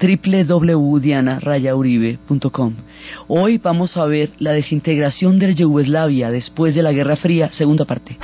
www.diana-uribe.com. Hoy vamos a ver la desintegración de Yugoslavia después de la Guerra Fría, segunda parte.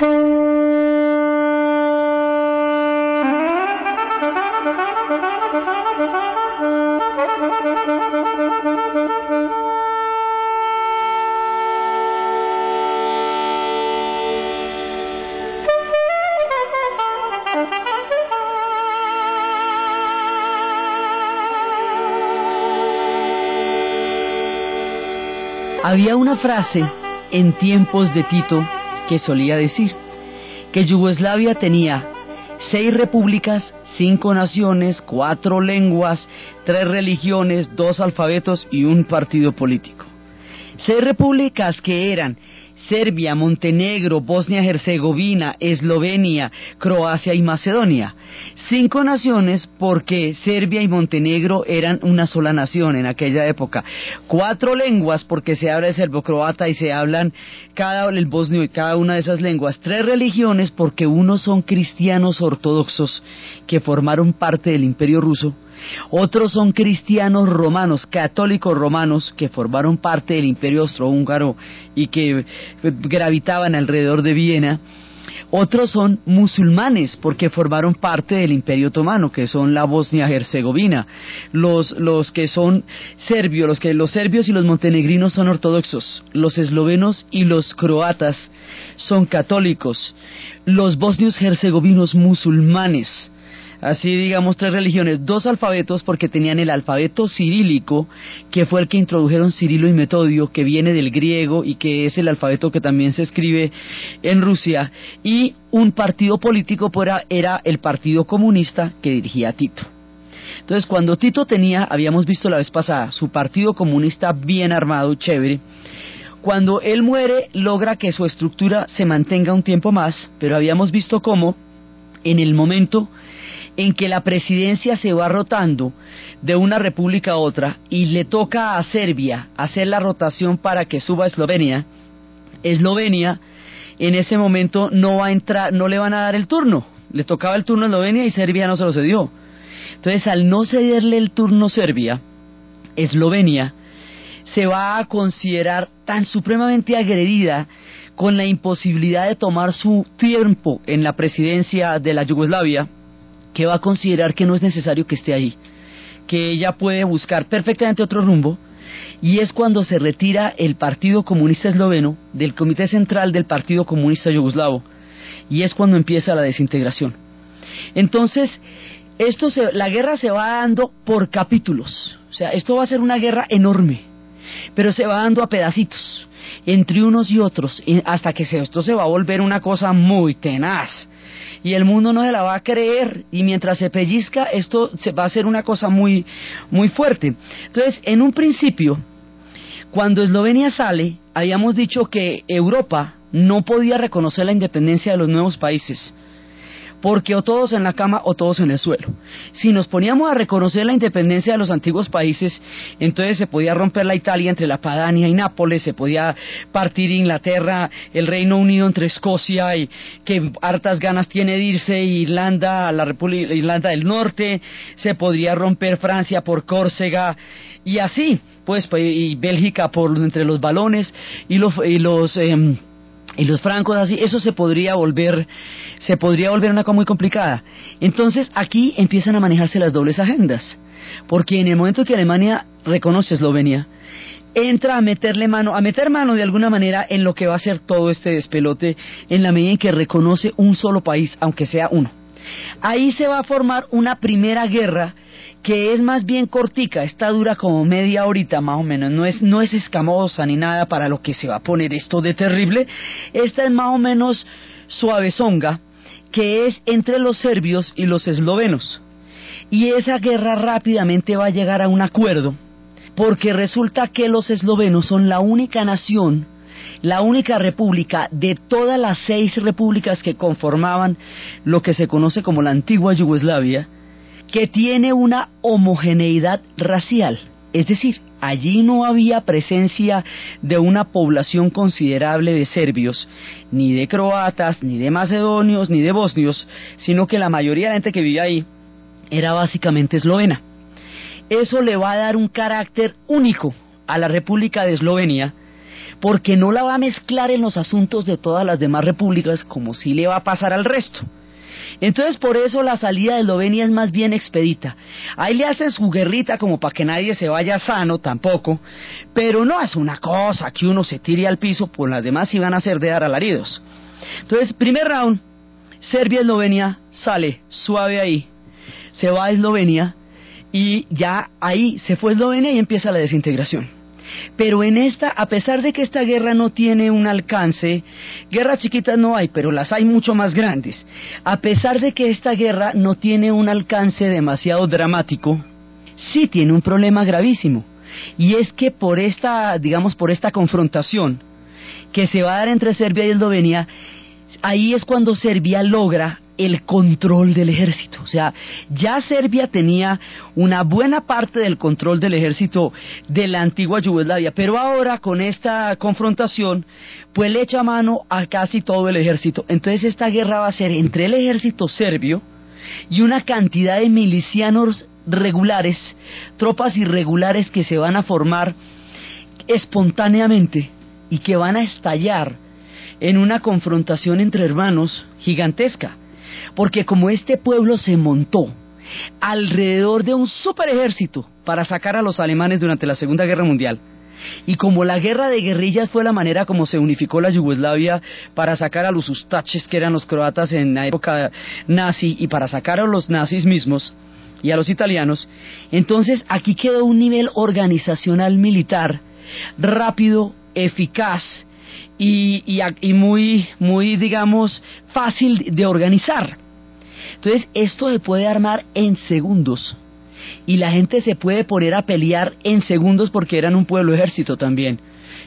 Una frase en tiempos de Tito que solía decir que Yugoslavia tenía seis repúblicas, cinco naciones, cuatro lenguas, tres religiones, dos alfabetos y un partido político. Seis repúblicas que eran Serbia, Montenegro, Bosnia-Herzegovina, Eslovenia, Croacia y Macedonia. Cinco naciones porque Serbia y Montenegro eran una sola nación en aquella época. Cuatro lenguas porque se habla el serbo-croata y se hablan cada el bosnio y cada una de esas lenguas. Tres religiones porque unos son cristianos ortodoxos que formaron parte del imperio ruso otros son cristianos romanos, católicos romanos, que formaron parte del imperio austrohúngaro y que eh, gravitaban alrededor de Viena. Otros son musulmanes porque formaron parte del Imperio Otomano, que son la Bosnia-Herzegovina. Los, los que son serbios, los que los serbios y los montenegrinos son ortodoxos. Los eslovenos y los croatas son católicos. Los bosnios herzegovinos musulmanes así digamos tres religiones, dos alfabetos porque tenían el alfabeto cirílico, que fue el que introdujeron Cirilo y Metodio, que viene del griego y que es el alfabeto que también se escribe en Rusia, y un partido político era, era el Partido Comunista que dirigía Tito. Entonces, cuando Tito tenía, habíamos visto la vez pasada, su partido comunista bien armado, chévere, cuando él muere logra que su estructura se mantenga un tiempo más, pero habíamos visto cómo en el momento en que la presidencia se va rotando de una república a otra y le toca a Serbia hacer la rotación para que suba a Eslovenia, Eslovenia en ese momento no va a entrar, no le van a dar el turno. Le tocaba el turno a Eslovenia y Serbia no se lo cedió. Entonces, al no cederle el turno Serbia, Eslovenia se va a considerar tan supremamente agredida con la imposibilidad de tomar su tiempo en la presidencia de la Yugoslavia, que va a considerar que no es necesario que esté allí, que ella puede buscar perfectamente otro rumbo, y es cuando se retira el Partido Comunista Esloveno del Comité Central del Partido Comunista Yugoslavo, y es cuando empieza la desintegración. Entonces, esto la guerra se va dando por capítulos, o sea, esto va a ser una guerra enorme, pero se va dando a pedacitos entre unos y otros, hasta que esto se va a volver una cosa muy tenaz y el mundo no se la va a creer y mientras se pellizca esto se va a ser una cosa muy muy fuerte. Entonces, en un principio, cuando Eslovenia sale, habíamos dicho que Europa no podía reconocer la independencia de los nuevos países porque o todos en la cama o todos en el suelo. Si nos poníamos a reconocer la independencia de los antiguos países, entonces se podía romper la Italia entre la Padania y Nápoles, se podía partir Inglaterra, el Reino Unido entre Escocia y que hartas ganas tiene de irse, Irlanda, la República Irlanda del Norte, se podría romper Francia por Córcega y así, pues, y Bélgica por entre los balones y los y los em, y los francos así, eso se podría volver, se podría volver una cosa muy complicada. Entonces aquí empiezan a manejarse las dobles agendas, porque en el momento que Alemania reconoce Eslovenia, entra a meterle mano, a meter mano de alguna manera en lo que va a ser todo este despelote, en la medida en que reconoce un solo país, aunque sea uno. Ahí se va a formar una primera guerra que es más bien cortica, esta dura como media horita más o menos, no es, no es escamosa ni nada para lo que se va a poner esto de terrible, esta es más o menos suavezonga, que es entre los serbios y los eslovenos. Y esa guerra rápidamente va a llegar a un acuerdo porque resulta que los eslovenos son la única nación, la única república de todas las seis repúblicas que conformaban lo que se conoce como la antigua Yugoslavia, que tiene una homogeneidad racial. Es decir, allí no había presencia de una población considerable de serbios, ni de croatas, ni de macedonios, ni de bosnios, sino que la mayoría de la gente que vivía ahí era básicamente eslovena. Eso le va a dar un carácter único a la República de Eslovenia, porque no la va a mezclar en los asuntos de todas las demás repúblicas como si le va a pasar al resto. Entonces por eso la salida de Eslovenia es más bien expedita. Ahí le hacen su guerrita como para que nadie se vaya sano tampoco, pero no es una cosa que uno se tire al piso, pues las demás iban a ser de dar alaridos. Entonces, primer round, Serbia-Eslovenia sale suave ahí, se va a Eslovenia y ya ahí se fue Eslovenia y empieza la desintegración. Pero en esta, a pesar de que esta guerra no tiene un alcance, guerras chiquitas no hay, pero las hay mucho más grandes. A pesar de que esta guerra no tiene un alcance demasiado dramático, sí tiene un problema gravísimo. Y es que por esta, digamos, por esta confrontación que se va a dar entre Serbia y Eslovenia, ahí es cuando Serbia logra el control del ejército. O sea, ya Serbia tenía una buena parte del control del ejército de la antigua Yugoslavia, pero ahora con esta confrontación, pues le echa mano a casi todo el ejército. Entonces esta guerra va a ser entre el ejército serbio y una cantidad de milicianos regulares, tropas irregulares que se van a formar espontáneamente y que van a estallar en una confrontación entre hermanos gigantesca porque como este pueblo se montó alrededor de un super ejército para sacar a los alemanes durante la Segunda Guerra Mundial, y como la guerra de guerrillas fue la manera como se unificó la Yugoslavia para sacar a los ustaches, que eran los croatas en la época nazi, y para sacar a los nazis mismos y a los italianos, entonces aquí quedó un nivel organizacional militar rápido, eficaz y, y, muy, muy, digamos, fácil de organizar. Entonces, esto se puede armar en segundos. Y la gente se puede poner a pelear en segundos porque eran un pueblo ejército también.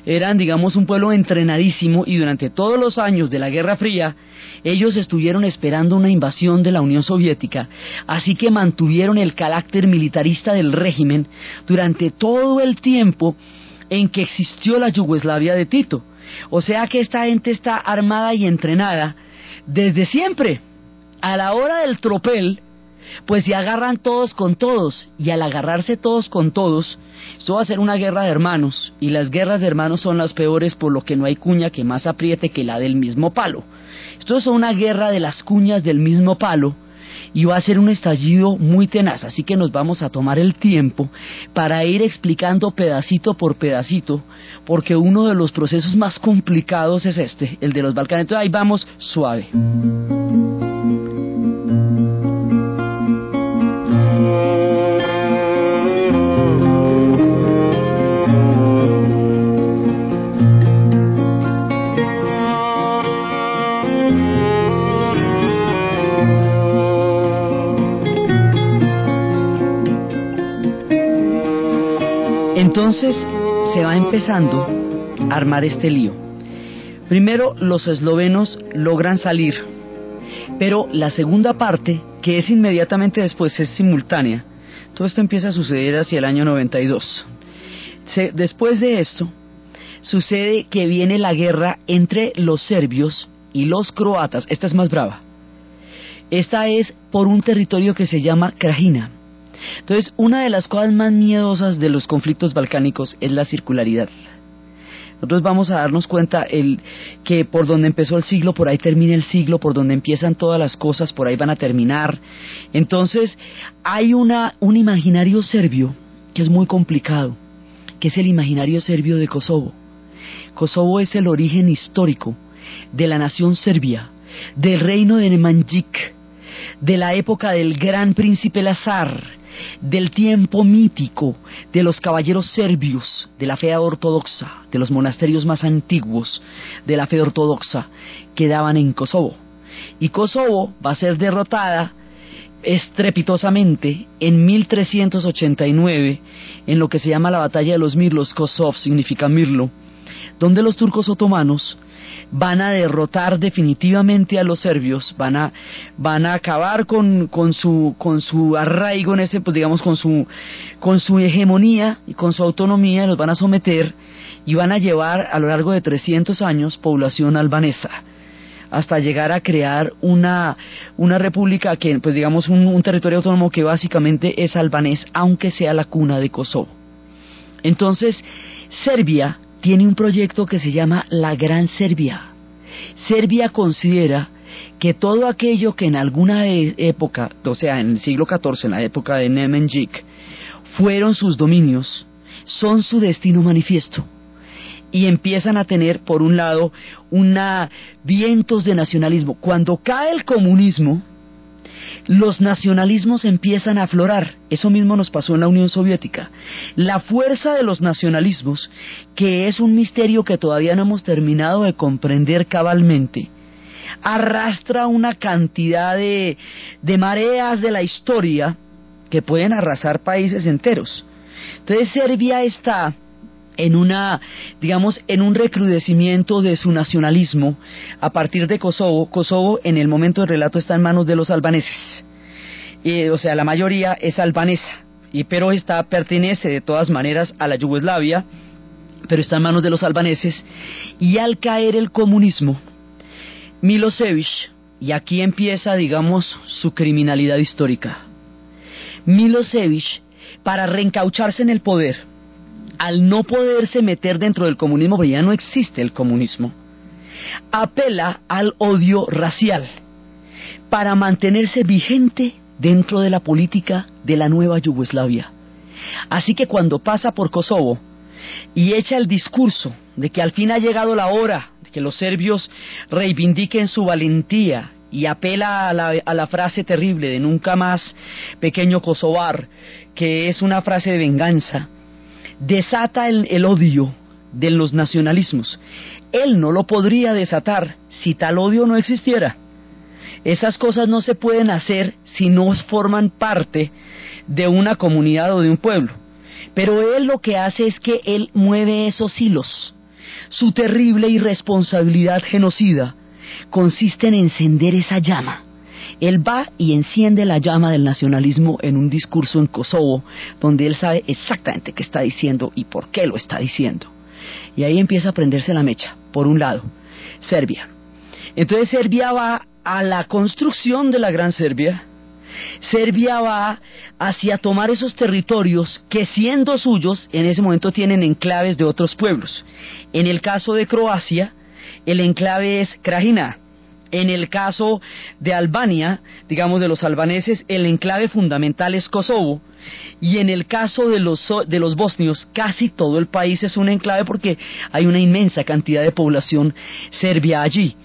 Eran, digamos, un pueblo entrenadísimo y durante todos los años de la Guerra Fría ellos estuvieron esperando una invasión de la Unión Soviética, así que mantuvieron el carácter militarista del régimen durante todo el tiempo en que existió la Yugoslavia de Tito. O sea que esta gente está armada y entrenada desde siempre. A la hora del tropel, pues se agarran todos con todos. Y al agarrarse todos con todos, esto va a ser una guerra de hermanos. Y las guerras de hermanos son las peores por lo que no hay cuña que más apriete que la del mismo palo. Esto es una guerra de las cuñas del mismo palo y va a ser un estallido muy tenaz, así que nos vamos a tomar el tiempo para ir explicando pedacito por pedacito, porque uno de los procesos más complicados es este, el de los Balcanes. Entonces ahí vamos suave. Entonces se va empezando a armar este lío. Primero los eslovenos logran salir, pero la segunda parte, que es inmediatamente después, es simultánea. Todo esto empieza a suceder hacia el año 92. después de esto, sucede que viene la guerra entre los serbios y los croatas. Esta es más brava. Esta es por un territorio que se llama Krajina. Entonces, una de las cosas más miedosas de los conflictos balcánicos es la circularidad. Nosotros vamos a darnos cuenta el, que por donde empezó el siglo, por ahí termina el siglo, por donde empiezan todas las cosas, por ahí van a terminar. Entonces, hay una, un imaginario serbio que es muy complicado, que es el imaginario serbio de Kosovo. Kosovo es el origen histórico de la nación serbia, del reino de Nemanjic, de la época del gran príncipe Lazar, del tiempo mítico de los caballeros serbios de la fe ortodoxa, de los monasterios más antiguos de la fe ortodoxa, quedaban en Kosovo. Y Kosovo va a ser derrotada estrepitosamente en 1389 en lo que se llama la batalla de los Mirlos, Kosov significa Mirlo, donde los turcos otomanos van a derrotar definitivamente a los serbios, van a, van a acabar con, con, su, con su arraigo en ese, pues digamos, con su, con su hegemonía y con su autonomía, los van a someter y van a llevar a lo largo de 300 años población albanesa hasta llegar a crear una, una república que, pues digamos, un, un territorio autónomo que básicamente es albanés, aunque sea la cuna de Kosovo. Entonces, Serbia tiene un proyecto que se llama la Gran Serbia. Serbia considera que todo aquello que en alguna e, época, o sea, en el siglo XIV, en la época de Nemenjik, fueron sus dominios, son su destino manifiesto. Y empiezan a tener, por un lado, una vientos de nacionalismo. Cuando cae el comunismo, los nacionalismos empiezan a aflorar. Eso mismo nos pasó en la Unión Soviética. La fuerza de los nacionalismos, que es un misterio que todavía no hemos terminado de comprender cabalmente, arrastra una cantidad de, mareas de la historia que pueden arrasar países enteros. Entonces Serbia está en una, digamos, en un recrudecimiento de su nacionalismo a partir de Kosovo. Kosovo en el momento del relato está en manos de los albaneses. o sea, la mayoría es albanesa, y, pero está, pertenece de todas maneras a la Yugoslavia, pero está en manos de los albaneses. Y al caer el comunismo, Milosevic, y aquí empieza, digamos, su criminalidad histórica. Milosevic, para reencaucharse en el poder, al no poderse meter dentro del comunismo, porque ya no existe el comunismo, apela al odio racial para mantenerse vigente dentro de la política de la nueva Yugoslavia. Así que cuando pasa por Kosovo y echa el discurso de que al fin ha llegado la hora de que los serbios reivindiquen su valentía y apela a la, a la frase terrible de nunca más pequeño Kosovar, que es una frase de venganza, desata el, odio de los nacionalismos. Él no lo podría desatar si tal odio no existiera. Esas cosas no se pueden hacer si no forman parte de una comunidad o de un pueblo. Pero él lo que hace es que él mueve esos hilos. Su terrible irresponsabilidad genocida consiste en encender esa llama él va y enciende la llama del nacionalismo en un discurso en Kosovo, donde él sabe exactamente qué está diciendo y por qué lo está diciendo. Y ahí empieza a prenderse la mecha, por un lado, Serbia. Entonces Serbia va a la construcción de la Gran Serbia, Serbia va hacia tomar esos territorios que siendo suyos en ese momento tienen enclaves de otros pueblos. En el caso de Croacia, el enclave es Krajina, en el caso de Albania, digamos de los albaneses, el enclave fundamental es Kosovo. Y en el caso de los, de los bosnios, casi todo el país es un enclave porque hay una inmensa cantidad de población serbia allí.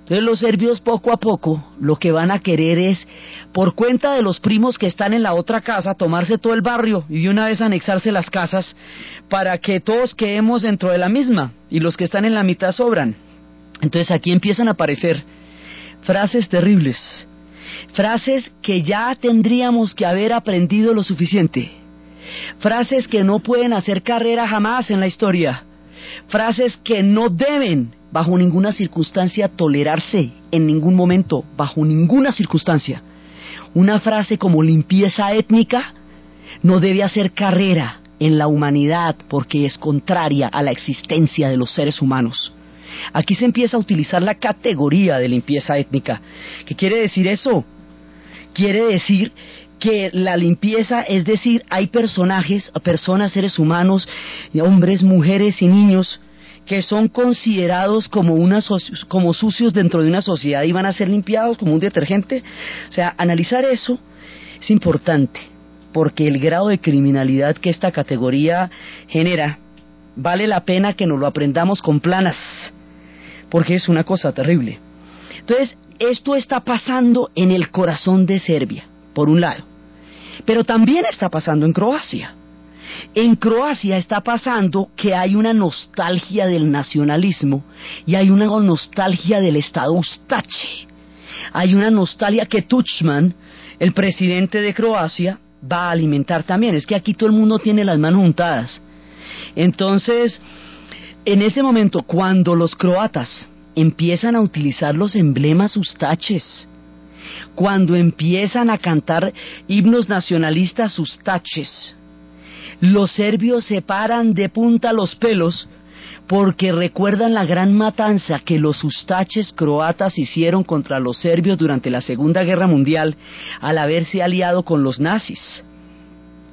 Entonces los serbios poco a poco lo que van a querer es, por cuenta de los primos que están en la otra casa, tomarse todo el barrio y de una vez anexarse las casas para que todos quedemos dentro de la misma y los que están en la mitad sobran. Entonces aquí empiezan a aparecer frases terribles, frases que ya tendríamos que haber aprendido lo suficiente, frases que no pueden hacer carrera jamás en la historia, frases que no deben bajo ninguna circunstancia tolerarse en ningún momento, bajo ninguna circunstancia. Una frase como limpieza étnica no debe hacer carrera en la humanidad porque es contraria a la existencia de los seres humanos. Aquí se empieza a utilizar la categoría de limpieza étnica. ¿Qué quiere decir eso? Quiere decir que la limpieza, es decir, hay personajes, personas, seres humanos, hombres, mujeres y niños que son considerados como, como sucios dentro de una sociedad y van a ser limpiados como un detergente. O sea, analizar eso es importante, porque el grado de criminalidad que esta categoría genera vale la pena que nos lo aprendamos con planas porque es una cosa terrible. Entonces, esto está pasando en el corazón de Serbia, por un lado, pero también está pasando en Croacia. En Croacia está pasando que hay una nostalgia del nacionalismo y hay una nostalgia del Estado Ustache. Hay una nostalgia que Tuchman, el presidente de Croacia va a alimentar también. Es que aquí todo el mundo tiene las manos juntadas. Entonces, en ese momento, cuando los croatas empiezan a utilizar los emblemas ustaches, cuando empiezan a cantar himnos nacionalistas ustaches, los serbios se paran de punta los pelos porque recuerdan la gran matanza que los ustaches croatas hicieron contra los serbios durante la Segunda Guerra Mundial al haberse aliado con los nazis.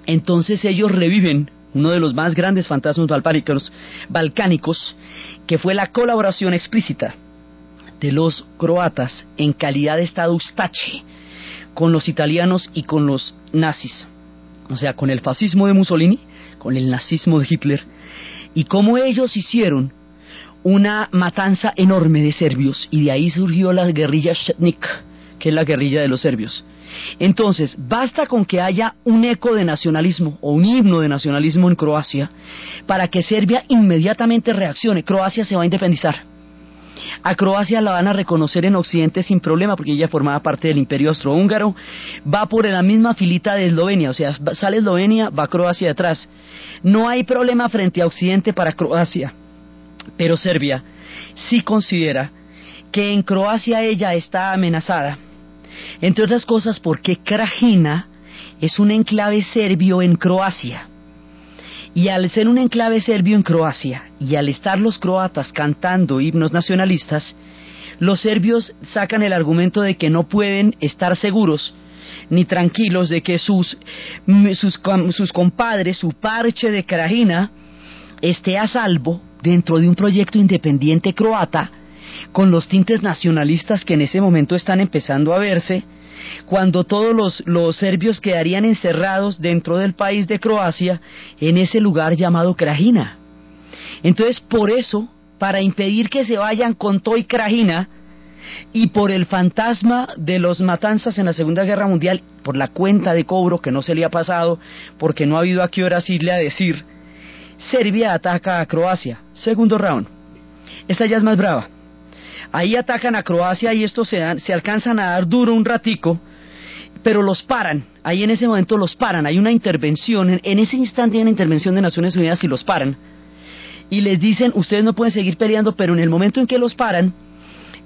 Entonces ellos reviven uno de los más grandes fantasmas balcánicos, que fue la colaboración explícita de los croatas en calidad de Estado con los italianos y con los nazis, o sea, con el fascismo de Mussolini, con el nazismo de Hitler, y cómo ellos hicieron una matanza enorme de serbios, y de ahí surgió la guerrilla Shetnik, que es la guerrilla de los serbios. Entonces, basta con que haya un eco de nacionalismo o un himno de nacionalismo en Croacia para que Serbia inmediatamente reaccione. Croacia se va a independizar. A Croacia la van a reconocer en Occidente sin problema porque ella formaba parte del Imperio Austrohúngaro. Va por la misma filita de Eslovenia, o sea, sale Eslovenia, va Croacia detrás. No hay problema frente a Occidente para Croacia. Pero Serbia sí considera que en Croacia ella está amenazada. Entre otras cosas porque Krajina es un enclave serbio en Croacia. Y al ser un enclave serbio en Croacia y al estar los croatas cantando himnos nacionalistas, los serbios sacan el argumento de que no pueden estar seguros ni tranquilos de que sus, sus, sus compadres, su parche de Krajina, esté a salvo dentro de un proyecto independiente croata con los tintes nacionalistas que en ese momento están empezando a verse cuando todos los, serbios quedarían encerrados dentro del país de Croacia, en ese lugar llamado Krajina. Entonces, por eso, para impedir que se vayan con Toy Krajina, y por el fantasma de los matanzas en la Segunda Guerra Mundial, por la cuenta de cobro que no se le ha pasado, porque no ha habido a qué hora irle a decir, Serbia ataca a Croacia. Segundo round. Esta ya es más brava. Ahí atacan a Croacia y estos se, dan, se alcanzan a dar duro un ratico, pero los paran. Ahí en ese momento los paran. Hay una intervención, en, ese instante hay una intervención de Naciones Unidas y los paran. Y les dicen, ustedes no pueden seguir peleando, pero en el momento en que los paran,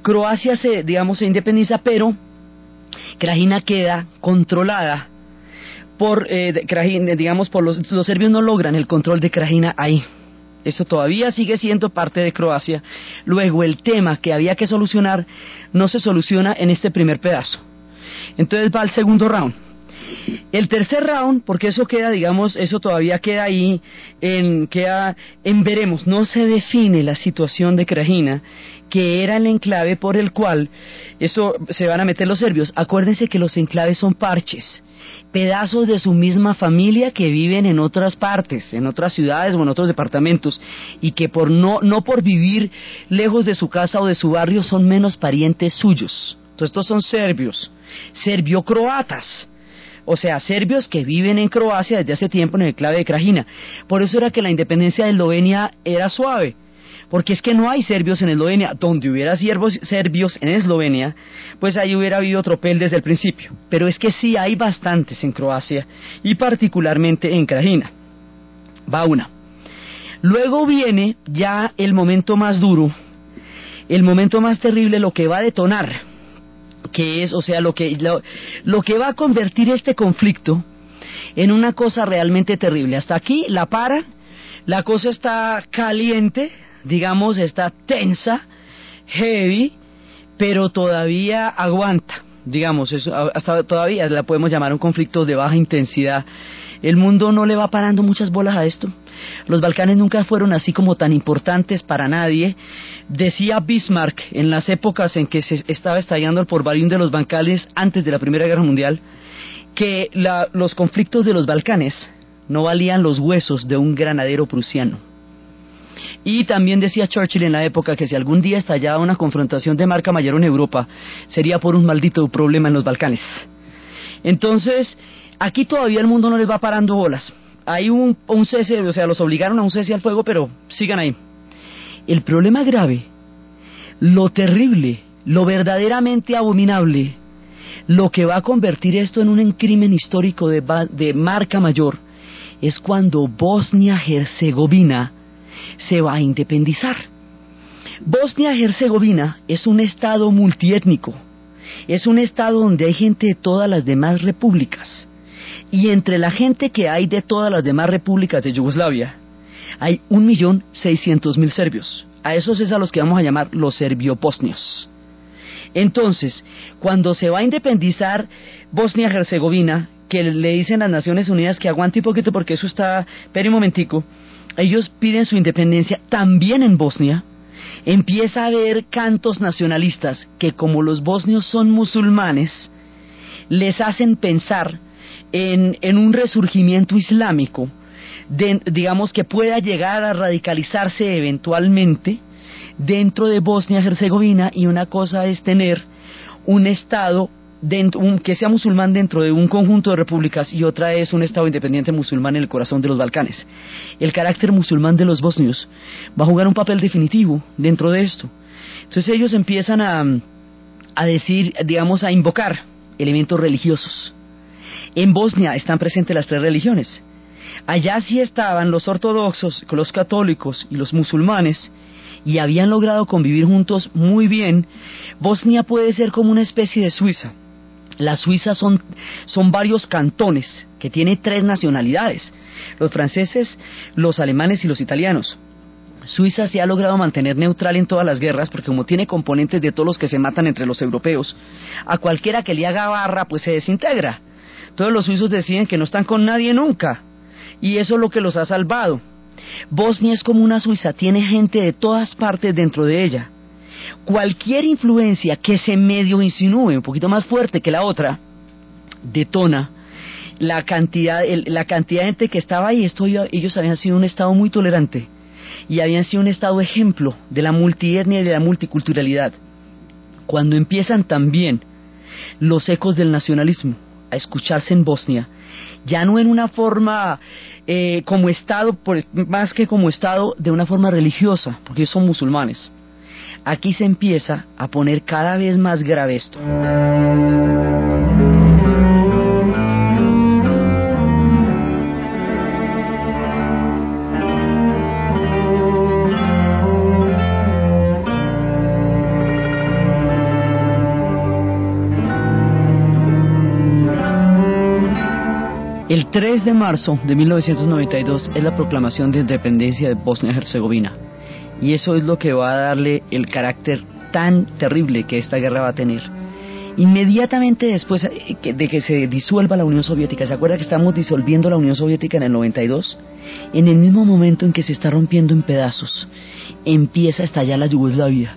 Croacia se, digamos, se independiza, pero Krajina queda controlada por, eh, Krajina, digamos, por los, los serbios no logran el control de Krajina ahí. Eso todavía sigue siendo parte de Croacia. Luego el tema que había que solucionar no se soluciona en este primer pedazo. Entonces va al segundo round. El tercer round, porque eso queda, digamos, eso todavía queda ahí, en, queda en veremos, no se define la situación de Krajina, que era el enclave por el cual eso se van a meter los serbios. Acuérdense que los enclaves son parches pedazos de su misma familia que viven en otras partes, en otras ciudades o en otros departamentos y que por no no por vivir lejos de su casa o de su barrio son menos parientes suyos. Entonces estos son serbios, serbio-croatas. O sea, serbios que viven en Croacia desde hace tiempo en el clave de Krajina. Por eso era que la independencia de Eslovenia era suave porque es que no hay serbios en Eslovenia. Donde hubiera serbios en Eslovenia, pues ahí hubiera habido tropel desde el principio. Pero es que sí hay bastantes en Croacia y particularmente en Krajina. Va una. Luego viene ya el momento más duro, el momento más terrible, lo que va a detonar, que es, o sea, lo que, lo, lo que va a convertir este conflicto en una cosa realmente terrible. Hasta aquí la para, la cosa está caliente, digamos, está tensa, heavy, pero todavía aguanta. Digamos, hasta todavía la podemos llamar un conflicto de baja intensidad. El mundo no le va parando muchas bolas a esto. Los Balcanes nunca fueron así como tan importantes para nadie. Decía Bismarck en las épocas en que se estaba estallando el porvarín de los Balcanes antes de la Primera Guerra Mundial, que los conflictos de los Balcanes no valían los huesos de un granadero prusiano. Y también decía Churchill en la época que si algún día estallaba una confrontación de marca mayor en Europa, sería por un maldito problema en los Balcanes. Entonces, aquí todavía el mundo no les va parando bolas. Hay un, cese, o sea, los obligaron a un cese al fuego, pero sigan ahí. El problema grave, lo terrible, lo verdaderamente abominable, Lo que va a convertir esto en un crimen histórico de, de marca mayor es cuando Bosnia-Herzegovina se va a independizar. Bosnia-Herzegovina es un estado multiétnico, es un estado donde hay gente de todas las demás repúblicas. Y entre la gente que hay de todas las demás repúblicas de Yugoslavia, hay un millón seiscientos mil serbios. A esos es a los que vamos a llamar los serbio-bosnios. Entonces, cuando se va a independizar Bosnia-Herzegovina, que le dicen las Naciones Unidas que aguante un poquito porque eso está, pero un momentico, ellos piden su independencia también en Bosnia, empieza a haber cantos nacionalistas que como los bosnios son musulmanes, les hacen pensar en, en un resurgimiento islámico, digamos que pueda llegar a radicalizarse eventualmente dentro de Bosnia-Herzegovina y una cosa es tener un Estado dentro, que sea musulmán dentro de un conjunto de repúblicas y otra es un Estado independiente musulmán en el corazón de los Balcanes. El carácter musulmán de los bosnios va a jugar un papel definitivo dentro de esto. Entonces ellos empiezan a, a decir, digamos, a invocar elementos religiosos. En Bosnia están presentes las tres religiones. Allá sí estaban los ortodoxos, los católicos y los musulmanes, y habían logrado convivir juntos muy bien. Bosnia puede ser como una especie de Suiza. Las Suizas son, son varios cantones que tienen tres nacionalidades, los franceses, los alemanes y los italianos. Suiza se ha logrado mantener neutral en todas las guerras porque como tiene componentes de todos los que se matan entre los europeos, a cualquiera que le haga barra pues se desintegra. Todos los suizos deciden que no están con nadie nunca y eso es lo que los ha salvado. Bosnia es como una Suiza, tiene gente de todas partes dentro de ella. Cualquier influencia que se medio insinúe un poquito más fuerte que la otra, detona la cantidad, la cantidad de gente que estaba ahí. Esto, ellos habían sido un Estado muy tolerante y habían sido un Estado ejemplo de la multietnia y de la multiculturalidad. Cuando empiezan también los ecos del nacionalismo a escucharse en Bosnia, ya no en una forma eh, como Estado, más que como Estado, de una forma religiosa, porque ellos son musulmanes. Aquí se empieza a poner cada vez más grave esto. El 3 de marzo de 1992 es la proclamación de independencia de Bosnia-Herzegovina. Y eso es lo que va a darle el carácter tan terrible que esta guerra va a tener. Inmediatamente después eh, de que se disuelva la Unión Soviética, ¿se acuerda que estamos disolviendo la Unión Soviética en el 92? En el mismo momento en que se está rompiendo en pedazos, empieza a estallar la Yugoslavia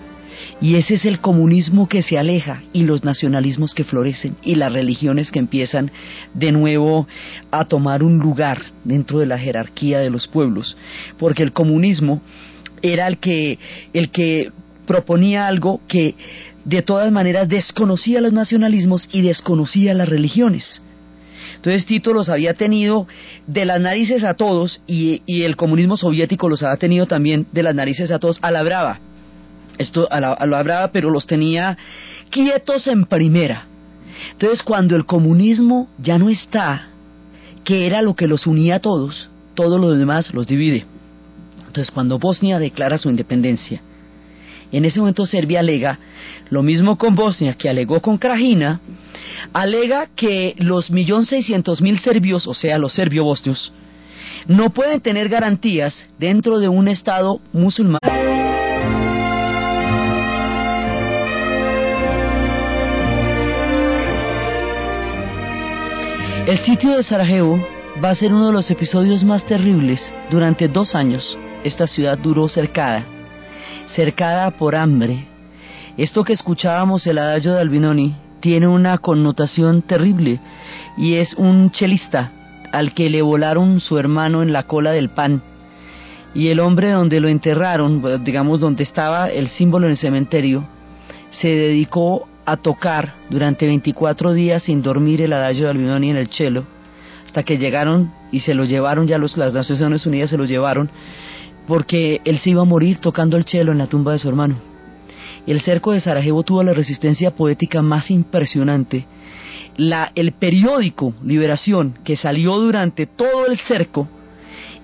y ese es el comunismo que se aleja y los nacionalismos que florecen y las religiones que empiezan de nuevo a tomar un lugar dentro de la jerarquía de los pueblos, porque el comunismo era el que el que proponía algo que de todas maneras desconocía los nacionalismos y desconocía las religiones. Entonces Tito los había tenido de las narices a todos y, y, el comunismo soviético los había tenido también de las narices a todos a la brava esto a, lo hablaba, pero los tenía quietos en primera. Entonces, cuando el comunismo ya no está, que era lo que los unía a todos, todo lo demás los divide. Entonces, cuando Bosnia declara su independencia, en ese momento Serbia alega, lo mismo con Bosnia que alegó con Krajina, alega que los millón seiscientos mil serbios, o sea, los serbio-bosnios, no pueden tener garantías dentro de un Estado musulmán. El sitio de Sarajevo va a ser uno de los episodios más terribles. Durante dos años, esta ciudad duró cercada, cercada por hambre. Esto que escuchábamos, el adagio de Albinoni, tiene una connotación terrible y es un chelista al que le volaron su hermano en la cola del pan. Y el hombre donde lo enterraron, digamos donde estaba el símbolo en el cementerio, se dedicó a tocar durante 24 días sin dormir el adagio de Albinoni en el chelo, hasta que llegaron y se lo llevaron, ya los, las Naciones Unidas se lo llevaron, porque él se iba a morir tocando el chelo en la tumba de su hermano. el cerco de Sarajevo tuvo la resistencia poética más impresionante. La, el periódico Liberación, que salió durante todo el cerco,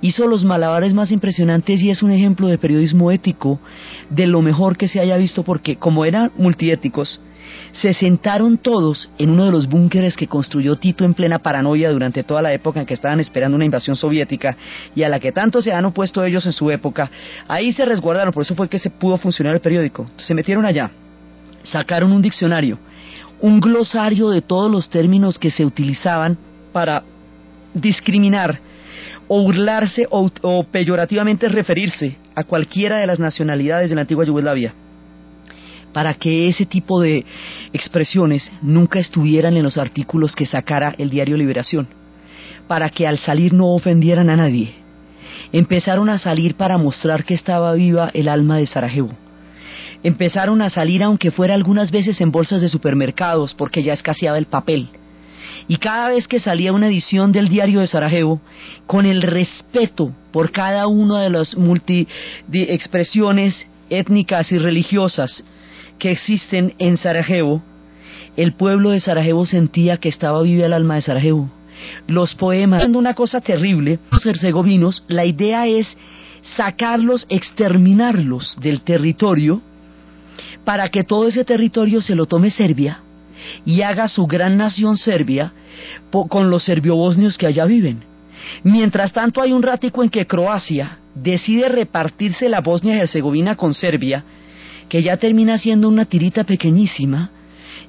hizo los malabares más impresionantes y es un ejemplo de periodismo ético de lo mejor que se haya visto porque como eran multiéticos, se sentaron todos en uno de los búnkeres que construyó Tito en plena paranoia durante toda la época en que estaban esperando una invasión soviética y a la que tanto se han opuesto ellos en su época. Ahí se resguardaron, por eso fue que se pudo funcionar el periódico. Se metieron allá, sacaron un diccionario, un glosario de todos los términos que se utilizaban para discriminar o burlarse o, peyorativamente referirse a cualquiera de las nacionalidades de la antigua Yugoslavia para que ese tipo de expresiones nunca estuvieran en los artículos que sacara el diario Liberación, para que al salir no ofendieran a nadie. Empezaron a salir para mostrar que estaba viva el alma de Sarajevo. Empezaron a salir aunque fuera algunas veces en bolsas de supermercados porque ya escaseaba el papel y cada vez que salía una edición del diario de Sarajevo, con el respeto por cada una de las multi expresiones étnicas y religiosas que existen en Sarajevo, el pueblo de Sarajevo sentía que estaba viva el alma de Sarajevo. Los poemas, una cosa terrible, los herzegovinos, la idea es sacarlos, exterminarlos del territorio, para que todo ese territorio se lo tome Serbia y haga su gran nación Serbia con los serbiobosnios que allá viven. Mientras tanto hay un ratico en que Croacia decide repartirse la Bosnia y Herzegovina con Serbia, que ya termina siendo una tirita pequeñísima,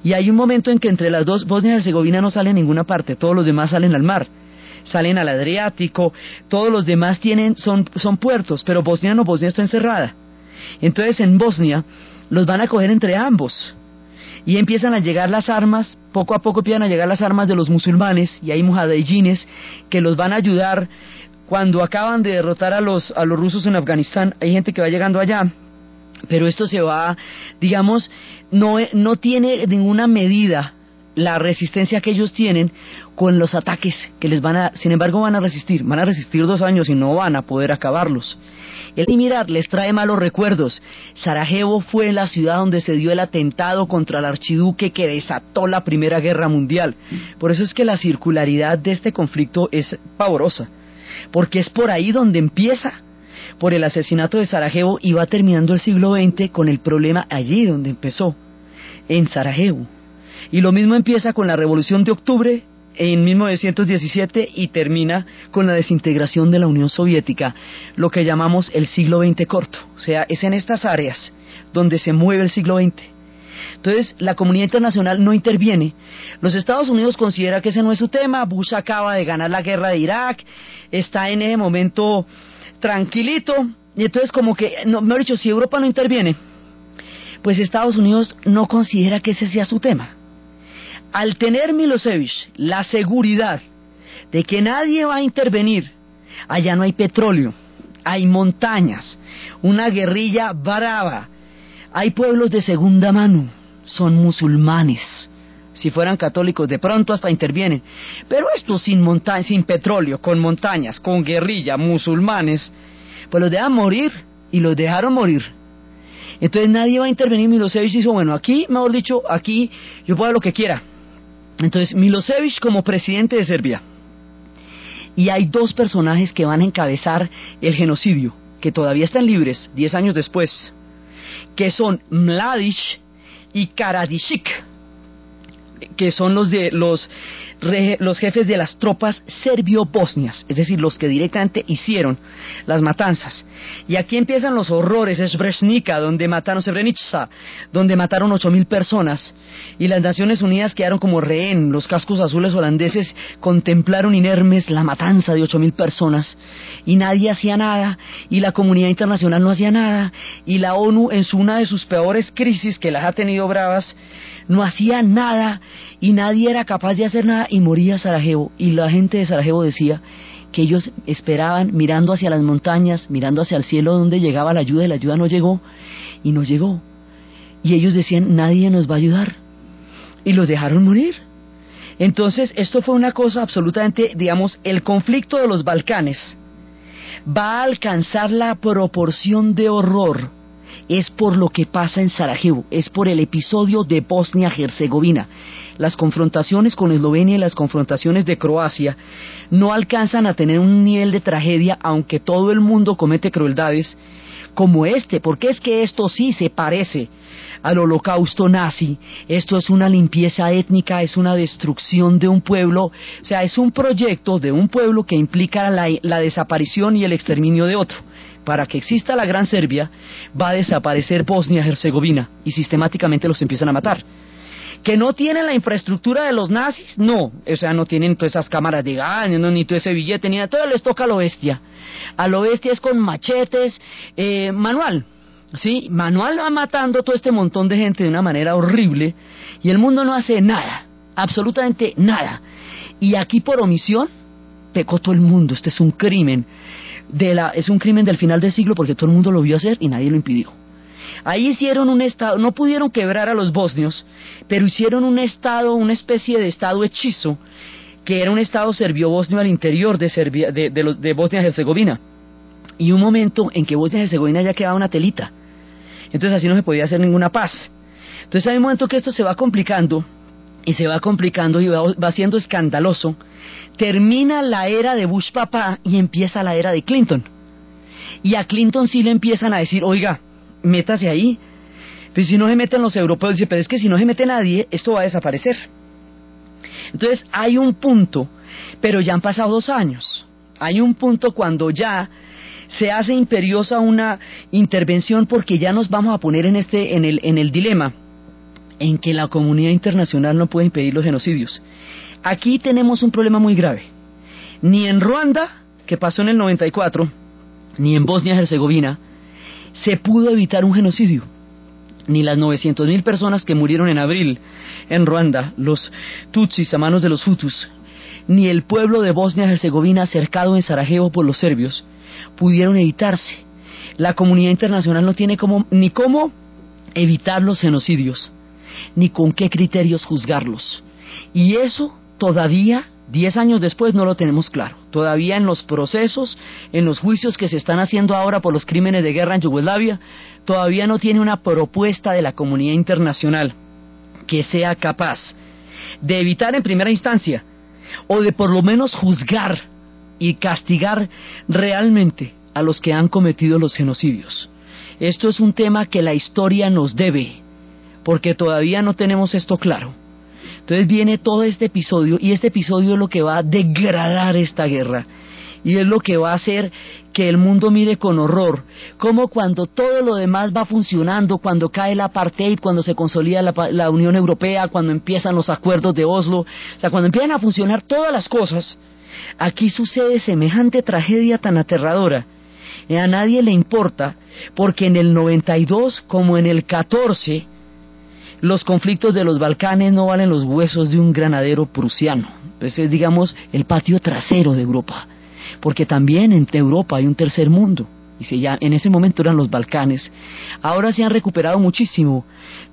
y hay un momento en que entre las dos Bosnia y Herzegovina no sale a ninguna parte, todos los demás salen al mar, salen al Adriático, todos los demás tienen, son, son puertos, pero Bosnia no, Bosnia está encerrada. Entonces en Bosnia los van a coger entre ambos y empiezan a llegar las armas, poco a poco empiezan a llegar las armas de los musulmanes y hay mujahidines que los van a ayudar. Cuando acaban de derrotar a los, a los rusos en Afganistán, hay gente que va llegando allá, pero esto se va, digamos, no, no tiene ninguna medida la resistencia que ellos tienen con los ataques que les van a, sin embargo van a resistir, van a resistir dos años y no van a poder acabarlos. El mirar les trae malos recuerdos. Sarajevo fue la ciudad donde se dio el atentado contra el archiduque que desató la Primera Guerra Mundial. Por eso es que la circularidad de este conflicto es pavorosa, porque es por ahí donde empieza por el asesinato de Sarajevo y va terminando el siglo XX con el problema allí donde empezó, en Sarajevo. Y lo mismo empieza con la Revolución de Octubre en 1917 y termina con la desintegración de la Unión Soviética, lo que llamamos el siglo XX corto. O sea, es en estas áreas donde se mueve el siglo XX. Entonces, la comunidad internacional no interviene. Los Estados Unidos considera que ese no es su tema. Bush acaba de ganar la guerra de Irak, está en ese momento tranquilito. Y entonces, como que, no, mejor dicho, si Europa no interviene, pues Estados Unidos no considera que ese sea su tema. Al tener Milosevic la seguridad de que nadie va a intervenir, allá no hay petróleo, hay montañas, una guerrilla brava, hay pueblos de segunda mano, son musulmanes. Si fueran católicos, de pronto hasta intervienen. Pero esto sin montañas, sin petróleo, con montañas, con guerrilla, musulmanes, pues los dejan morir y los dejaron morir. Entonces nadie va a intervenir. Milosevic dijo, bueno, aquí, mejor dicho, aquí yo puedo lo que quiera. Entonces, Milosevic como presidente de Serbia. Y hay dos personajes que van a encabezar el genocidio, que todavía están libres, diez años después, que son Mladic y Karadicic, que son los de los los jefes de las tropas serbio-bosnias, es decir, los que directamente hicieron las matanzas. Y aquí empiezan los horrores, Srebrenica, donde mataron Srebrenica, donde mataron ocho mil personas, y las Naciones Unidas quedaron como rehén, los cascos azules holandeses contemplaron inermes la matanza de ocho mil personas, y nadie hacía nada, y la comunidad internacional no hacía nada, y la ONU en una de sus peores crisis, que las ha tenido bravas, no hacía nada y nadie era capaz de hacer nada y moría Sarajevo. Y la gente de Sarajevo decía que ellos esperaban mirando hacia las montañas, mirando hacia el cielo donde llegaba la ayuda y la ayuda no llegó y no llegó. Y ellos decían, nadie nos va a ayudar. Y los dejaron morir. Entonces, esto fue una cosa absolutamente, digamos, el conflicto de los Balcanes va a alcanzar la proporción de horror es por lo que pasa en Sarajevo, es por el episodio de Bosnia-Herzegovina. Las confrontaciones con Eslovenia y las confrontaciones de Croacia no alcanzan a tener un nivel de tragedia, aunque todo el mundo comete crueldades, como este, porque es que esto sí se parece al holocausto nazi, esto es una limpieza étnica, es una destrucción de un pueblo, o sea, es un proyecto de un pueblo que implica la, la desaparición y el exterminio de otro para que exista la Gran Serbia, va a desaparecer Bosnia-Herzegovina y sistemáticamente los empiezan a matar. ¿Que no tienen la infraestructura de los nazis? No, o sea, no tienen todas esas cámaras de gas, ni todo ese billete, ni nada, todo les toca a lo bestia. A lo bestia es con machetes, eh, manual, ¿sí? Manual va matando todo este montón de gente de una manera horrible y el mundo no hace nada, absolutamente nada. Y aquí por omisión pecó todo el mundo, este es un crimen de la, es un crimen del final del siglo porque todo el mundo lo vio hacer y nadie lo impidió. Ahí hicieron un estado, no pudieron quebrar a los bosnios, pero hicieron un estado, una especie de estado hechizo, que era un estado serbio-bosnio al interior de, Serbia, de, de, de Bosnia-Herzegovina. Y un momento en que Bosnia-Herzegovina ya quedaba una telita. Entonces así no se podía hacer ninguna paz. Entonces hay un momento que esto se va complicando, y se va complicando y va, va siendo escandaloso, termina la era de Bush papá y empieza la era de Clinton. Y a Clinton sí le empiezan a decir, oiga, métase ahí. Pero si no se meten los europeos, dice, pero es que si no se mete nadie, esto va a desaparecer. Entonces hay un punto, pero ya han pasado dos años. Hay un punto cuando ya se hace imperiosa una intervención porque ya nos vamos a poner en este en el en el dilema en que la comunidad internacional no puede impedir los genocidios. Aquí tenemos un problema muy grave. Ni en Ruanda, que pasó en el 94, ni en Bosnia-Herzegovina, se pudo evitar un genocidio. Ni las 900.000 personas que murieron en abril en Ruanda, los Tutsis a manos de los Hutus, ni el pueblo de Bosnia-Herzegovina cercado en Sarajevo por los serbios, pudieron evitarse. La comunidad internacional no tiene como, ni cómo evitar los genocidios, ni con qué criterios juzgarlos. Y eso todavía, diez años después, no lo tenemos claro. Todavía en los procesos, en los juicios que se están haciendo ahora por los crímenes de guerra en Yugoslavia, todavía no tiene una propuesta de la comunidad internacional que sea capaz de evitar en primera instancia o de por lo menos juzgar y castigar realmente a los que han cometido los genocidios. Esto es un tema que la historia nos debe, porque todavía no tenemos esto claro. Entonces viene todo este episodio y este episodio es lo que va a degradar esta guerra. Y es lo que va a hacer que el mundo mire con horror, como cuando todo lo demás va funcionando, cuando cae el apartheid, cuando se consolida la, la, Unión Europea, cuando empiezan los acuerdos de Oslo, o sea, cuando empiezan a funcionar todas las cosas, aquí sucede semejante tragedia tan aterradora. A nadie le importa, porque en el 92 como en el 14, los conflictos de los Balcanes no valen los huesos de un granadero prusiano. Ese es, digamos, el patio trasero de Europa. Porque también en Europa hay un tercer mundo. Y se ya, en ese momento eran los Balcanes. Ahora se han recuperado muchísimo,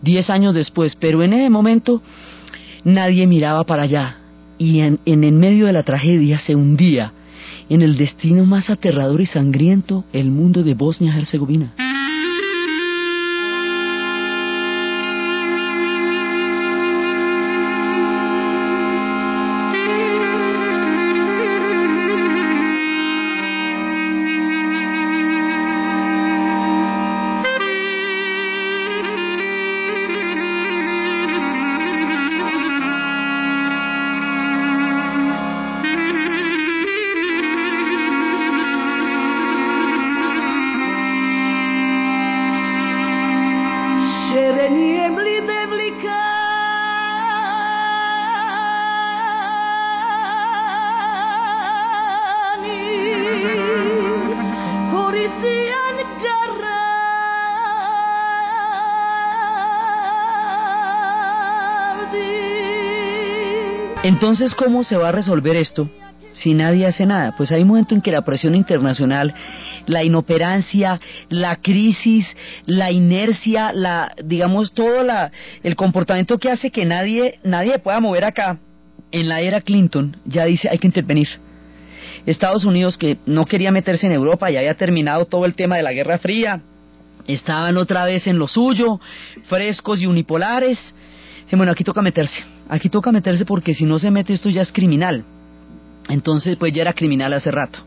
diez años después, pero en ese momento nadie miraba para allá. Y en, en el medio de la tragedia se hundía en el destino más aterrador y sangriento el mundo de Bosnia-Herzegovina. Entonces, ¿cómo se va a resolver esto si nadie hace nada? Pues hay un momento en que la presión internacional, la inoperancia, la crisis, la inercia, la, digamos, todo la, el comportamiento que hace que nadie, nadie pueda mover acá, en la era Clinton, ya dice hay que intervenir. Estados Unidos, que no quería meterse en Europa, ya había terminado todo el tema de la Guerra Fría, estaban otra vez en lo suyo, frescos y unipolares. bueno, aquí toca meterse, aquí toca meterse porque si no se mete esto ya es criminal. Entonces, pues ya era criminal hace rato.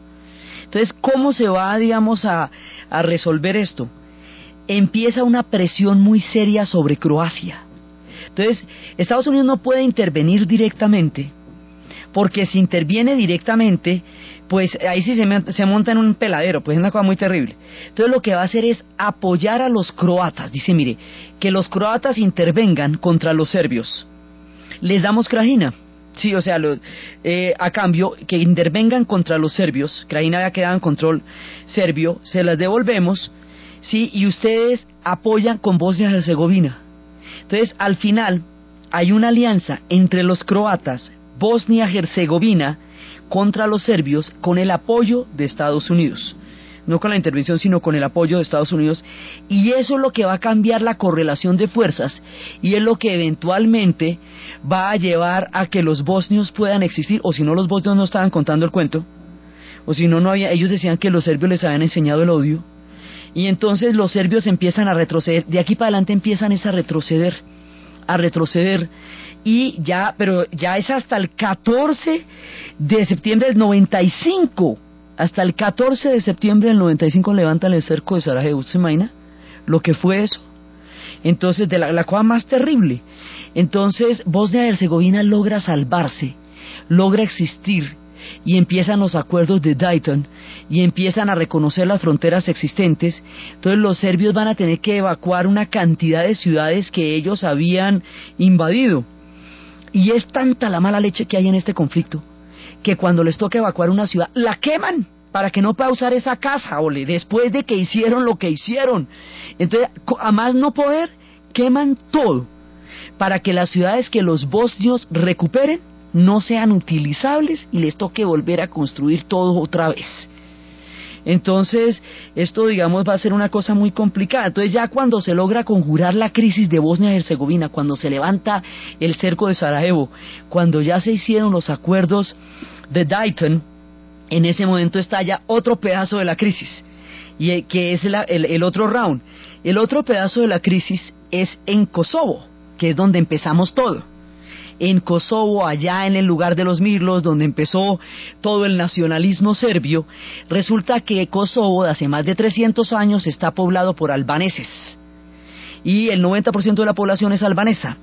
Entonces, ¿cómo se va, digamos, a, a resolver esto? Empieza una presión muy seria sobre Croacia. Entonces, Estados Unidos no puede intervenir directamente, porque si interviene directamente, pues ahí sí se, monta en un peladero, pues es una cosa muy terrible. Entonces lo que va a hacer es apoyar a los croatas. Dice, mire, que los croatas intervengan contra los serbios. Les damos Krajina. Sí, o sea, eh, a cambio que intervengan contra los serbios, Krajina había quedado en control serbio, se las devolvemos, sí, y ustedes apoyan con Bosnia y Herzegovina. Entonces, al final, hay una alianza entre los croatas, Bosnia y Herzegovina, contra los serbios con el apoyo de Estados Unidos. No con la intervención, sino con el apoyo de Estados Unidos. Y eso es lo que va a cambiar la correlación de fuerzas y es lo que eventualmente va a llevar a que los bosnios puedan existir, o si no los bosnios no estaban contando el cuento, o si no, no había, ellos decían que los serbios les habían enseñado el odio. Y entonces los serbios empiezan a retroceder, de aquí para adelante empiezan a retroceder, a retroceder y ya, pero ya es hasta el 14 de septiembre del 95. Hasta el 14 de septiembre del 95 levantan el cerco de Sarajevo. ¿Se imagina lo que fue eso? Entonces, de la, la cosa más terrible. Entonces, Bosnia y Herzegovina logra salvarse, logra existir y empiezan los acuerdos de Dayton y empiezan a reconocer las fronteras existentes, entonces los serbios van a tener que evacuar una cantidad de ciudades que ellos habían invadido. Y es tanta la mala leche que hay en este conflicto que cuando les toca evacuar una ciudad, la queman para que no pueda usar esa casa, ole, después de que hicieron lo que hicieron. Entonces, a más no poder, queman todo para que las ciudades que los bosnios recuperen no sean utilizables y les toque volver a construir todo otra vez. Entonces, esto, digamos, va a ser una cosa muy complicada. Entonces, ya cuando se logra conjurar la crisis de Bosnia y Herzegovina, cuando se levanta el cerco de Sarajevo, cuando ya se hicieron los acuerdos de Dayton, en ese momento estalla otro pedazo de la crisis, y eh, que es el otro round. El otro pedazo de la crisis es en Kosovo, que es donde empezamos todo en Kosovo, allá en el lugar de los Mirlos, donde empezó todo el nacionalismo serbio, resulta que Kosovo de hace más de 300 años está poblado por albaneses y el 90% de la población es albanesa.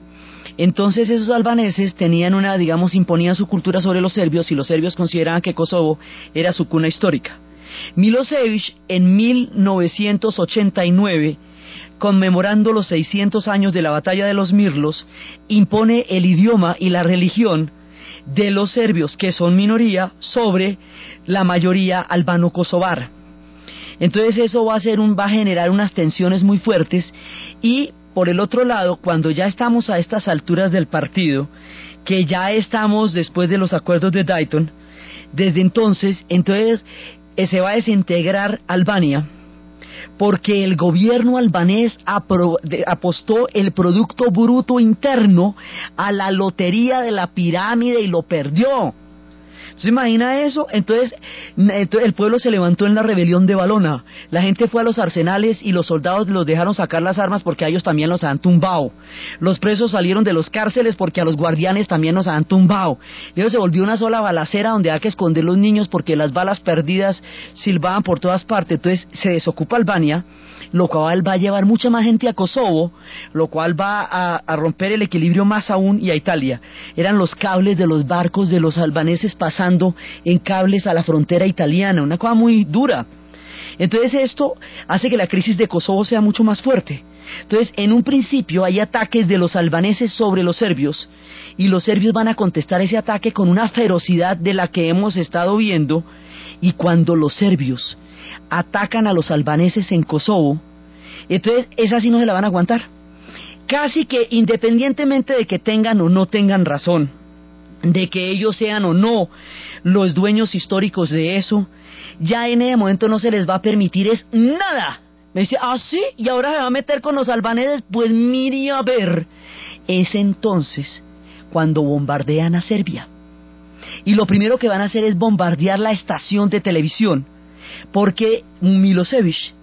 Entonces esos albaneses tenían una, digamos, imponían su cultura sobre los serbios y los serbios consideraban que Kosovo era su cuna histórica. Milosevic en 1989 conmemorando los 600 años de la batalla de los Mirlos, impone el idioma y la religión de los serbios, que son minoría, sobre la mayoría albano-kosovar. Entonces eso va a, ser un, va a generar unas tensiones muy fuertes y por el otro lado, cuando ya estamos a estas alturas del partido, que ya estamos después de los acuerdos de Dayton, desde entonces, entonces eh, se va a desintegrar Albania, porque el gobierno albanés apostó el Producto Bruto Interno a la lotería de la pirámide y lo perdió. ¿Se imagina eso? Entonces, el pueblo se levantó en la rebelión de Balona. La gente fue a los arsenales y los soldados los dejaron sacar las armas porque a ellos también los han tumbado. Los presos salieron de los cárceles porque a los guardianes también los han tumbado. Y se volvió una sola balacera donde hay que esconder los niños porque las balas perdidas silbaban por todas partes. Entonces se desocupa Albania lo cual va a llevar mucha más gente a Kosovo, lo cual va a, romper el equilibrio más aún y a Italia. Eran los cables de los barcos de los albaneses pasando en cables a la frontera italiana, una cosa muy dura. Entonces esto hace que la crisis de Kosovo sea mucho más fuerte. Entonces, en un principio hay ataques de los albaneses sobre los serbios y los serbios van a contestar ese ataque con una ferocidad de la que hemos estado viendo y cuando los serbios atacan a los albaneses en Kosovo, entonces esa sí no se la van a aguantar. Casi que independientemente de que tengan o no tengan razón, de que ellos sean o no los dueños históricos de eso, ya en ese momento no se les va a permitir es nada. Me dice, ah, sí, y ahora se va a meter con los albaneses, pues mire a ver. Es entonces cuando bombardean a Serbia. Y lo primero que van a hacer es bombardear la estación de televisión porque Milosevic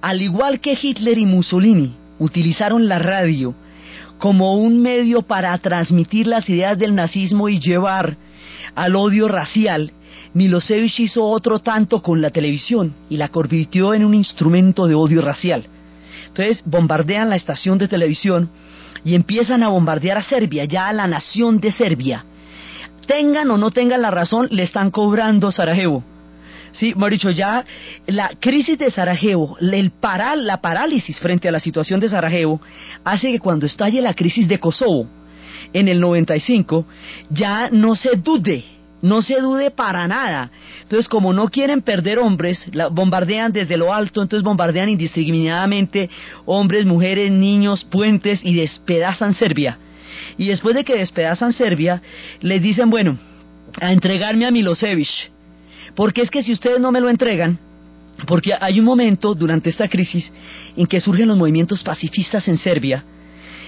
al igual que Hitler y Mussolini utilizaron la radio como un medio para transmitir las ideas del nazismo y llevar al odio racial, Milosevic hizo otro tanto con la televisión y la convirtió en un instrumento de odio racial. Entonces bombardean la estación de televisión y empiezan a bombardear a Serbia, ya a la nación de Serbia. Tengan o no tengan la razón, le están cobrando Sarajevo. Sí, dicho ya la crisis de Sarajevo, el paral, la parálisis frente a la situación de Sarajevo, hace que cuando estalle la crisis de Kosovo en el 95, ya no se dude no se dude para nada. Entonces, como no quieren perder hombres, bombardean desde lo alto, entonces bombardean indiscriminadamente hombres, mujeres, niños, puentes y despedazan Serbia. Y después de que despedazan Serbia, les dicen, bueno, a entregarme a Milosevic. Porque es que si ustedes no me lo entregan, porque hay un momento durante esta crisis en que surgen los movimientos pacifistas en Serbia,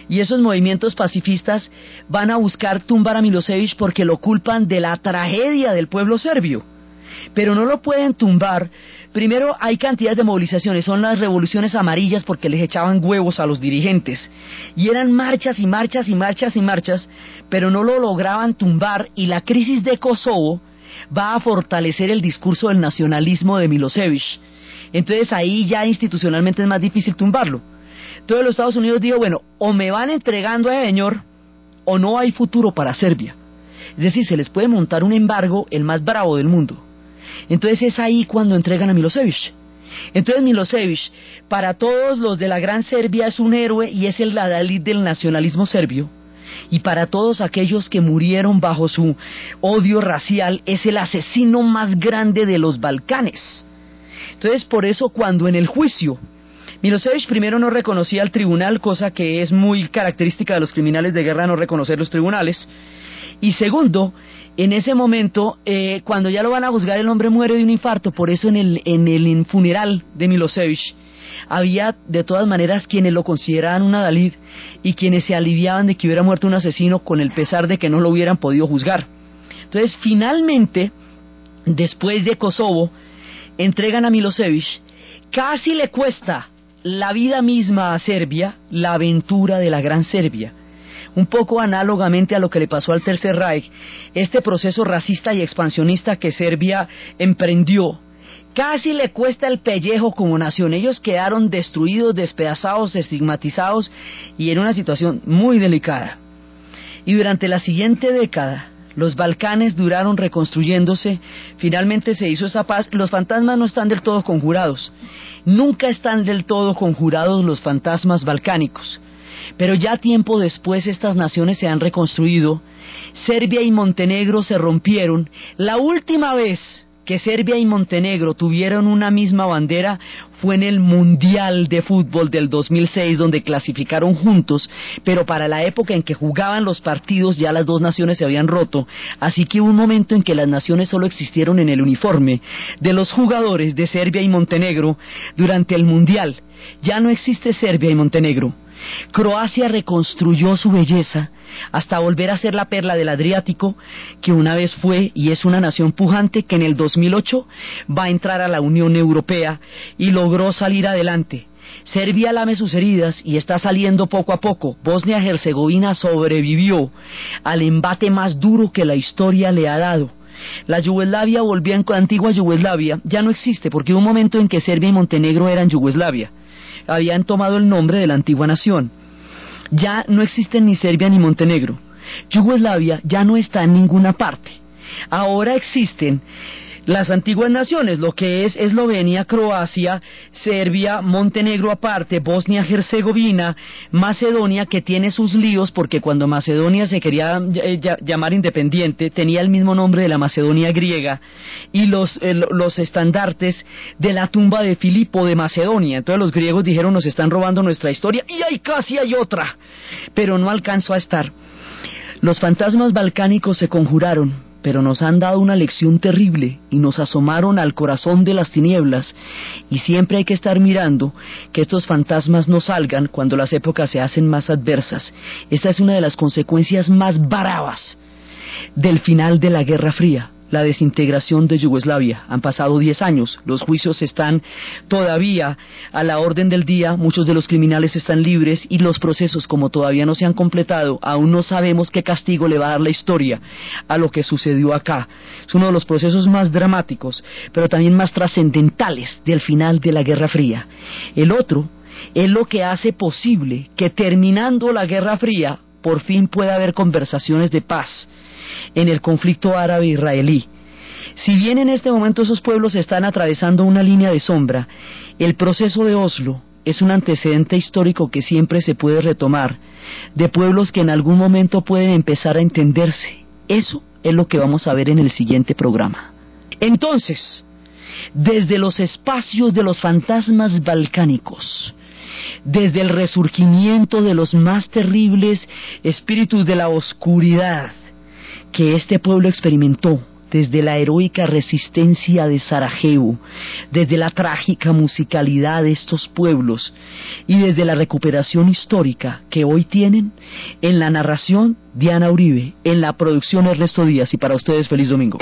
y esos movimientos pacifistas van a buscar tumbar a Milosevic porque lo culpan de la tragedia del pueblo serbio. Pero no lo pueden tumbar. Primero hay cantidades de movilizaciones, son las revoluciones amarillas porque les echaban huevos a los dirigentes. Y eran marchas y marchas y marchas y marchas, pero no lo lograban tumbar y la crisis de Kosovo va a fortalecer el discurso del nacionalismo de Milosevic. Entonces ahí ya institucionalmente es más difícil tumbarlo. Entonces los Estados Unidos dijo, bueno, o me van entregando a señor o no hay futuro para Serbia. Es decir, se les puede montar un embargo el más bravo del mundo. Entonces es ahí cuando entregan a Milosevic. Entonces Milosevic, para todos los de la Gran Serbia, es un héroe y es el Dalí del nacionalismo serbio. Y para todos aquellos que murieron bajo su odio racial, es el asesino más grande de los Balcanes. Entonces, por eso cuando en el juicio Milosevic primero no reconocía al tribunal, cosa que es muy característica de los criminales de guerra no reconocer los tribunales. Y segundo, en ese momento, eh, cuando ya lo van a juzgar, el hombre muere de un infarto. Por eso en el, en el funeral de Milosevic había de todas maneras quienes lo consideraban una Dalid y quienes se aliviaban de que hubiera muerto un asesino con el pesar de que no lo hubieran podido juzgar. Entonces, finalmente, después de Kosovo, entregan a Milosevic. Casi le cuesta la vida misma a Serbia, la aventura de la Gran Serbia. Un poco análogamente a lo que le pasó al Tercer Reich, este proceso racista y expansionista que Serbia emprendió, casi le cuesta el pellejo como nación. Ellos quedaron destruidos, despedazados, estigmatizados y en una situación muy delicada. Y durante la siguiente década, los Balcanes duraron reconstruyéndose, finalmente se hizo esa paz, los fantasmas no están del todo conjurados, nunca están del todo conjurados los fantasmas balcánicos, pero ya tiempo después estas naciones se han reconstruido, Serbia y Montenegro se rompieron, la última vez que Serbia y Montenegro tuvieron una misma bandera fue en el Mundial de Fútbol del 2006 donde clasificaron juntos, pero para la época en que jugaban los partidos ya las dos naciones se habían roto, así que hubo un momento en que las naciones solo existieron en el uniforme de los jugadores de Serbia y Montenegro durante el Mundial. Ya no existe Serbia y Montenegro. Croacia reconstruyó su belleza hasta volver a ser la perla del Adriático, que una vez fue y es una nación pujante que en el 2008 va a entrar a la Unión Europea y logró salir adelante. Serbia lame sus heridas y está saliendo poco a poco. Bosnia-Herzegovina sobrevivió al embate más duro que la historia le ha dado. La Yugoslavia volvió en antigua Yugoslavia, ya no existe porque hubo un momento en que Serbia y Montenegro eran Yugoslavia habían tomado el nombre de la antigua nación. Ya no existen ni Serbia ni Montenegro. Yugoslavia ya no está en ninguna parte. Ahora existen las antiguas naciones, lo que es Eslovenia, Croacia, Serbia, Montenegro aparte, Bosnia, Herzegovina, Macedonia, que tiene sus líos porque cuando Macedonia se quería eh, llamar independiente tenía el mismo nombre de la Macedonia griega y los, eh, los estandartes de la tumba de Filipo de Macedonia. Entonces los griegos dijeron nos están robando nuestra historia y hay casi hay otra, pero no alcanzó a estar. Los fantasmas balcánicos se conjuraron pero nos han dado una lección terrible y nos asomaron al corazón de las tinieblas y siempre hay que estar mirando que estos fantasmas no salgan cuando las épocas se hacen más adversas. Esta es una de las consecuencias más bravas del final de la Guerra Fría. La desintegración de Yugoslavia. Han pasado 10 años, los juicios están todavía a la orden del día, muchos de los criminales están libres y los procesos, como todavía no se han completado, aún no sabemos qué castigo le va a dar la historia a lo que sucedió acá. Es uno de los procesos más dramáticos, pero también más trascendentales del final de la Guerra Fría. El otro es lo que hace posible que terminando la Guerra Fría por fin pueda haber conversaciones de paz en el conflicto árabe-israelí. Si bien en este momento esos pueblos están atravesando una línea de sombra, el proceso de Oslo es un antecedente histórico que siempre se puede retomar, de pueblos que en algún momento pueden empezar a entenderse. Eso es lo que vamos a ver en el siguiente programa. Entonces, desde los espacios de los fantasmas balcánicos, desde el resurgimiento de los más terribles espíritus de la oscuridad, que este pueblo experimentó desde la heroica resistencia de Sarajevo, desde la trágica musicalidad de estos pueblos y desde la recuperación histórica que hoy tienen en la narración Diana Uribe, en la producción Ernesto Díaz y para ustedes feliz domingo.